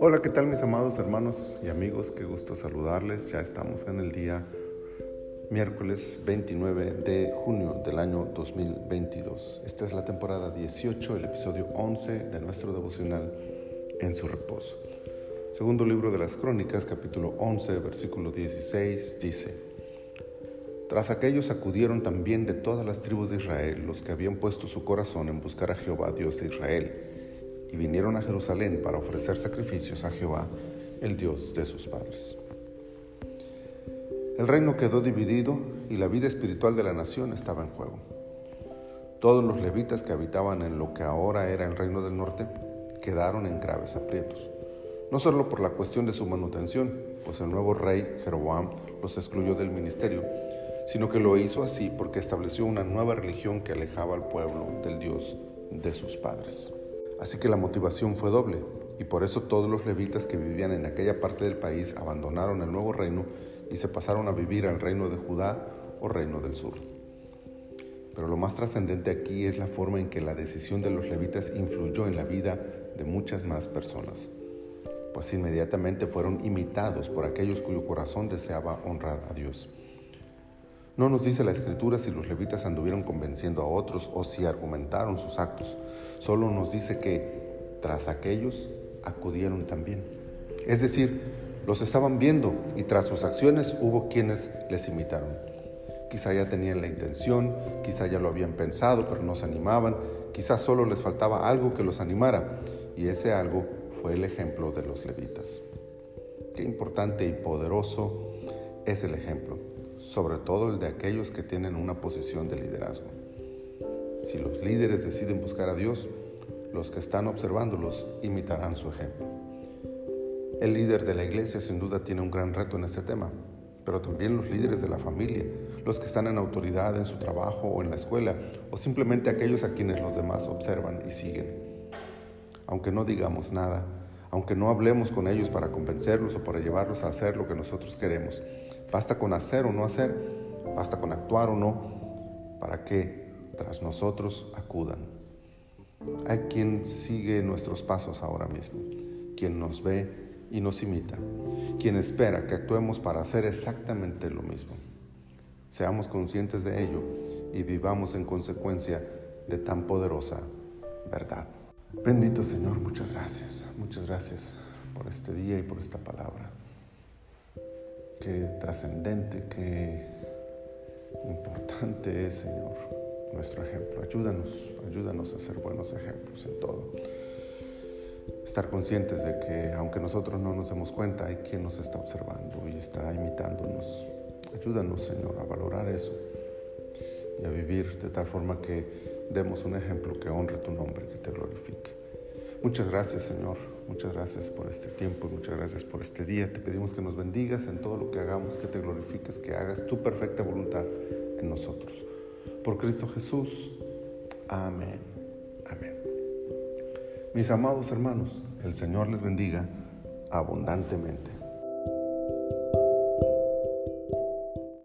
Hola, ¿qué tal mis amados hermanos y amigos? Qué gusto saludarles. Ya estamos en el día miércoles 29 de junio del año 2022. Esta es la temporada 18, el episodio 11 de nuestro devocional En su reposo. Segundo libro de las Crónicas, capítulo 11, versículo 16, dice, Tras aquellos acudieron también de todas las tribus de Israel los que habían puesto su corazón en buscar a Jehová, Dios de Israel y vinieron a Jerusalén para ofrecer sacrificios a Jehová, el Dios de sus padres. El reino quedó dividido y la vida espiritual de la nación estaba en juego. Todos los levitas que habitaban en lo que ahora era el reino del norte quedaron en graves aprietos, no solo por la cuestión de su manutención, pues el nuevo rey Jeroboam los excluyó del ministerio, sino que lo hizo así porque estableció una nueva religión que alejaba al pueblo del Dios de sus padres. Así que la motivación fue doble, y por eso todos los levitas que vivían en aquella parte del país abandonaron el nuevo reino y se pasaron a vivir al reino de Judá o reino del sur. Pero lo más trascendente aquí es la forma en que la decisión de los levitas influyó en la vida de muchas más personas, pues inmediatamente fueron imitados por aquellos cuyo corazón deseaba honrar a Dios. No nos dice la escritura si los levitas anduvieron convenciendo a otros o si argumentaron sus actos. Solo nos dice que tras aquellos acudieron también. Es decir, los estaban viendo y tras sus acciones hubo quienes les imitaron. Quizá ya tenían la intención, quizá ya lo habían pensado, pero no se animaban, quizá solo les faltaba algo que los animara y ese algo fue el ejemplo de los levitas. Qué importante y poderoso es el ejemplo sobre todo el de aquellos que tienen una posición de liderazgo. Si los líderes deciden buscar a Dios, los que están observándolos imitarán su ejemplo. El líder de la iglesia sin duda tiene un gran reto en este tema, pero también los líderes de la familia, los que están en autoridad en su trabajo o en la escuela, o simplemente aquellos a quienes los demás observan y siguen. Aunque no digamos nada, aunque no hablemos con ellos para convencerlos o para llevarlos a hacer lo que nosotros queremos, Basta con hacer o no hacer, basta con actuar o no, para que tras nosotros acudan. Hay quien sigue nuestros pasos ahora mismo, quien nos ve y nos imita, quien espera que actuemos para hacer exactamente lo mismo. Seamos conscientes de ello y vivamos en consecuencia de tan poderosa verdad. Bendito Señor, muchas gracias, muchas gracias por este día y por esta palabra qué trascendente, qué importante es, Señor, nuestro ejemplo. Ayúdanos, ayúdanos a ser buenos ejemplos en todo. Estar conscientes de que aunque nosotros no nos demos cuenta, hay quien nos está observando y está imitándonos. Ayúdanos, Señor, a valorar eso y a vivir de tal forma que demos un ejemplo que honre tu nombre, que te glorifique. Muchas gracias, Señor. Muchas gracias por este tiempo y muchas gracias por este día. Te pedimos que nos bendigas en todo lo que hagamos, que te glorifiques, que hagas tu perfecta voluntad en nosotros. Por Cristo Jesús. Amén. Amén. Mis amados hermanos, el Señor les bendiga abundantemente.